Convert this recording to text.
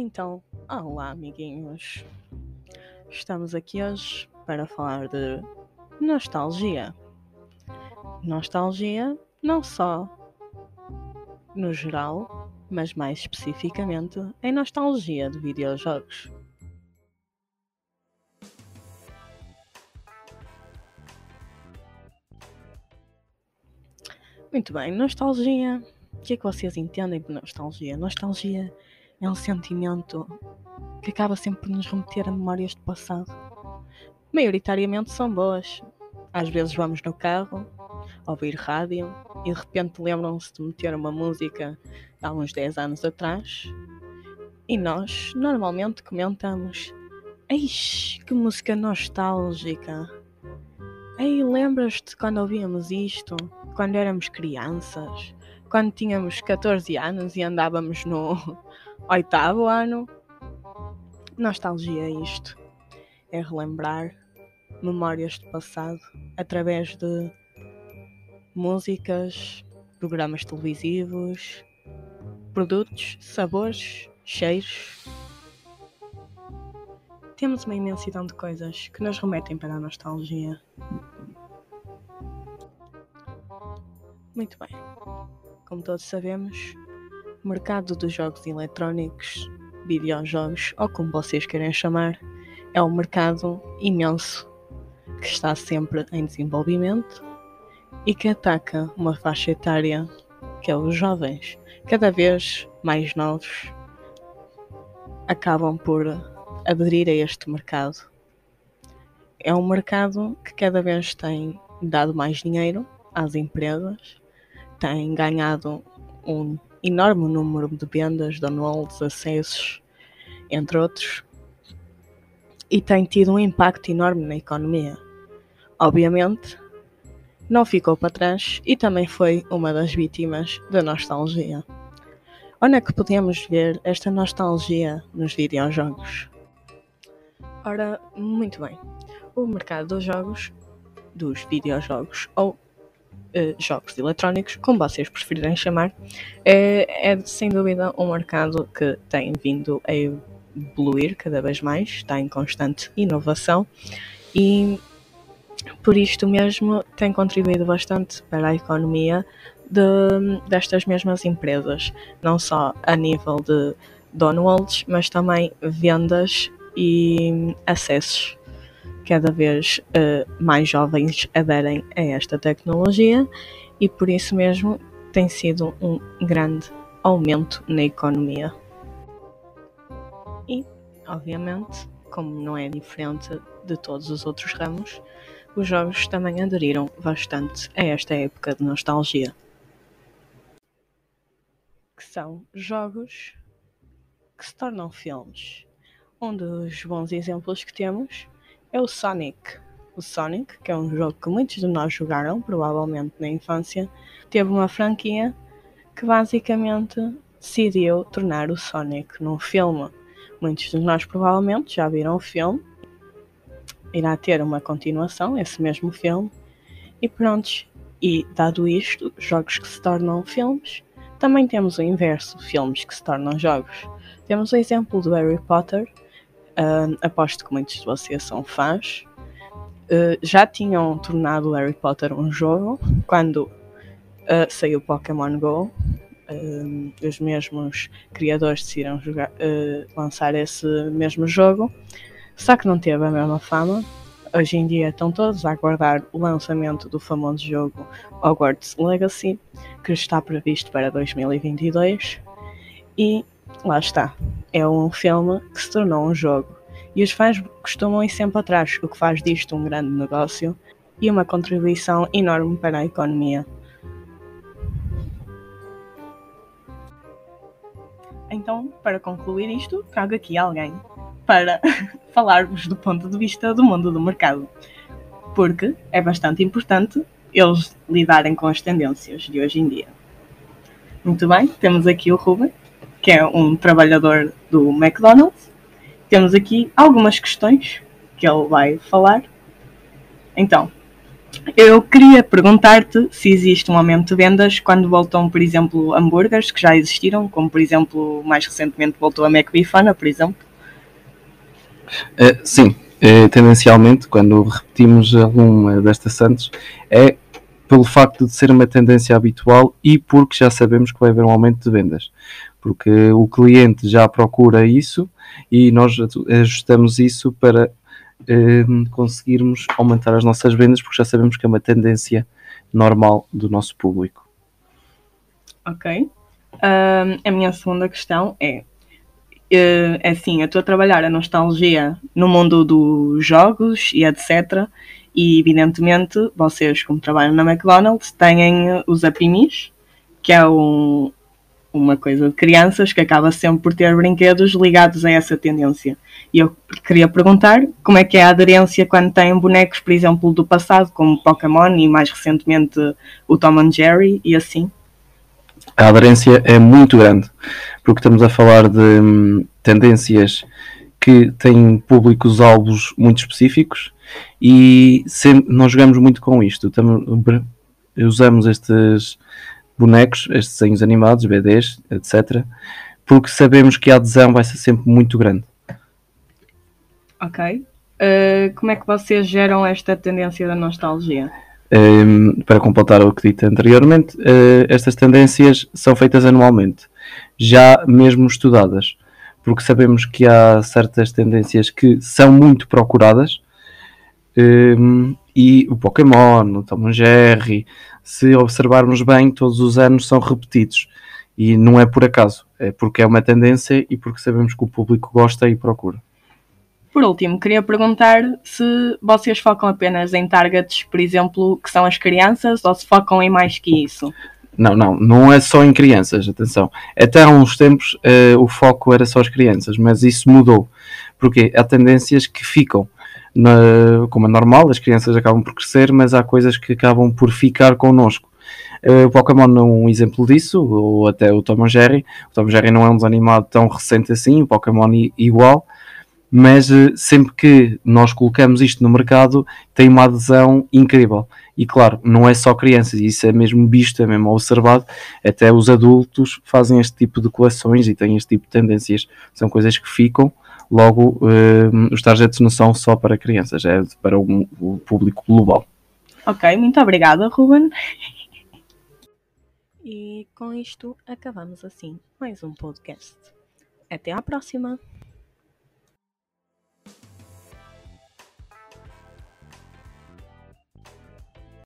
Então, olá amiguinhos. Estamos aqui hoje para falar de nostalgia. Nostalgia não só no geral, mas mais especificamente em nostalgia de videojogos. Muito bem, nostalgia. O que é que vocês entendem por nostalgia? Nostalgia é um sentimento que acaba sempre por nos remeter a memórias do passado. Maioritariamente são boas. Às vezes vamos no carro, ouvir rádio e de repente lembram-se de meter uma música há uns 10 anos atrás e nós normalmente comentamos: Eis que música nostálgica! Ei, lembras-te quando ouvíamos isto? Quando éramos crianças? Quando tínhamos 14 anos e andávamos no oitavo ano? Nostalgia é isto. É relembrar memórias do passado através de músicas, programas televisivos, produtos, sabores, cheiros. Temos uma imensidão de coisas que nos remetem para a nostalgia. Muito bem. Como todos sabemos, mercado dos jogos eletrónicos, videojogos ou como vocês querem chamar, é um mercado imenso que está sempre em desenvolvimento e que ataca uma faixa etária que é os jovens, cada vez mais novos acabam por aderir a este mercado. É um mercado que cada vez tem dado mais dinheiro às empresas, tem ganhado um enorme número de vendas, downloads, acessos, entre outros, e tem tido um impacto enorme na economia. Obviamente, não ficou para trás e também foi uma das vítimas da nostalgia. Onde é que podemos ver esta nostalgia nos videojogos? Ora, muito bem. O mercado dos jogos, dos videojogos ou uh, jogos eletrónicos, como vocês preferirem chamar, é, é sem dúvida um mercado que tem vindo a evoluir cada vez mais, está em constante inovação e por isto mesmo tem contribuído bastante para a economia de, destas mesmas empresas, não só a nível de downloads, mas também vendas e acessos. Cada vez uh, mais jovens aderem a esta tecnologia e por isso mesmo tem sido um grande aumento na economia. E, obviamente, como não é diferente de todos os outros ramos, os jogos também aderiram bastante a esta época de nostalgia. Que são jogos que se tornam filmes. Um dos bons exemplos que temos é o Sonic. O Sonic, que é um jogo que muitos de nós jogaram, provavelmente na infância, teve uma franquia que basicamente decidiu tornar o Sonic num filme. Muitos de nós provavelmente já viram o filme irá ter uma continuação, esse mesmo filme, e pronto. E dado isto, jogos que se tornam filmes, também temos o inverso, filmes que se tornam jogos. Temos o exemplo do Harry Potter, uh, aposto que muitos de vocês são fãs. Uh, já tinham tornado Harry Potter um jogo quando uh, saiu Pokémon Go. os mesmos criadores decidiram jogar, lançar esse mesmo jogo só que não teve a mesma fama. Hoje em dia estão todos a aguardar o lançamento do famoso jogo Hogwarts Legacy, que está previsto para 2022. E lá está. É um filme que se tornou um jogo. E os fãs costumam ir sempre atrás, o que faz disto um grande negócio e uma contribuição enorme para a economia. Então, para concluir isto, trago aqui alguém para falar-vos do ponto de vista do mundo do mercado, porque é bastante importante eles lidarem com as tendências de hoje em dia. Muito bem, temos aqui o Ruben, que é um trabalhador do McDonald's. Temos aqui algumas questões que ele vai falar. Então, Eu queria perguntar-te se existe um aumento de vendas quando voltam, por exemplo, hambúrgueres que já existiram, como por exemplo, mais recentemente voltou a McBeefana, por exemplo. Uh, sim, uh, tendencialmente, quando repetimos alguma destas Santos, é pelo facto de ser uma tendência habitual e porque já sabemos que vai haver um aumento de vendas. Porque o cliente já procura isso e nós ajustamos isso para eh, conseguirmos aumentar as nossas vendas, porque já sabemos que é uma tendência normal do nosso público. Ok. A minha segunda questão é: uh, é assim, eu estou a trabalhar a nostalgia no mundo dos jogos e etc. E evidentemente vocês, como trabalham na McDonald's, têm os Apimis, que é um, uma coisa de crianças que acaba sempre por ter brinquedos ligados a essa tendência. E eu queria perguntar como é que é a aderência quando têm bonecos, por exemplo, do passado, como Pokémon e mais recentemente o Tom and Jerry e assim. A aderência é muito grande, porque estamos a falar de hum, tendências que têm públicos-alvos muito específicos e sempre, nós jogamos muito com isto. Tamo, usamos estes bonecos, estes desenhos animados, BDs, etc., porque sabemos que a adesão vai ser sempre muito grande. Ok. Uh, como é que vocês geram esta tendência da nostalgia? Um, ehm, para completar o que dito anteriormente, uh, estas tendências são feitas anualmente, já mesmo estudadas, porque sabemos que há certas tendências que são muito procuradas um, e o Pokémon, o Tom Jerry, se observarmos bem, todos os anos são repetidos. E não é por acaso, é porque é uma tendência e porque sabemos que o público gosta e procura. Por último, queria perguntar se vocês focam apenas em targets, por exemplo, que são as crianças, ou se focam em mais que isso? Não, não, não é só em crianças, atenção. Até há uns tempos uh, o foco era só as crianças, mas isso mudou. Porque há tendências que ficam na, como é normal, as crianças acabam por crescer, mas há coisas que acabam por ficar connosco. Uh, o Pokémon é um exemplo disso, ou até o Tom Jerry. O Tom Jerry não é um desanimado tão recente assim, o Pokémon igual, mas uh, sempre que nós colocamos isto no mercado tem uma adesão incrível. E claro, não é só crianças, isso é mesmo visto, é mesmo observado, até os adultos fazem este tipo de coleções e têm este tipo de tendências. São coisas que ficam Logo, uh, os targets não são só para crianças, é para o, o público global. Ok, muito obrigada, Ruben. E com isto acabamos assim mais um podcast. Até à próxima!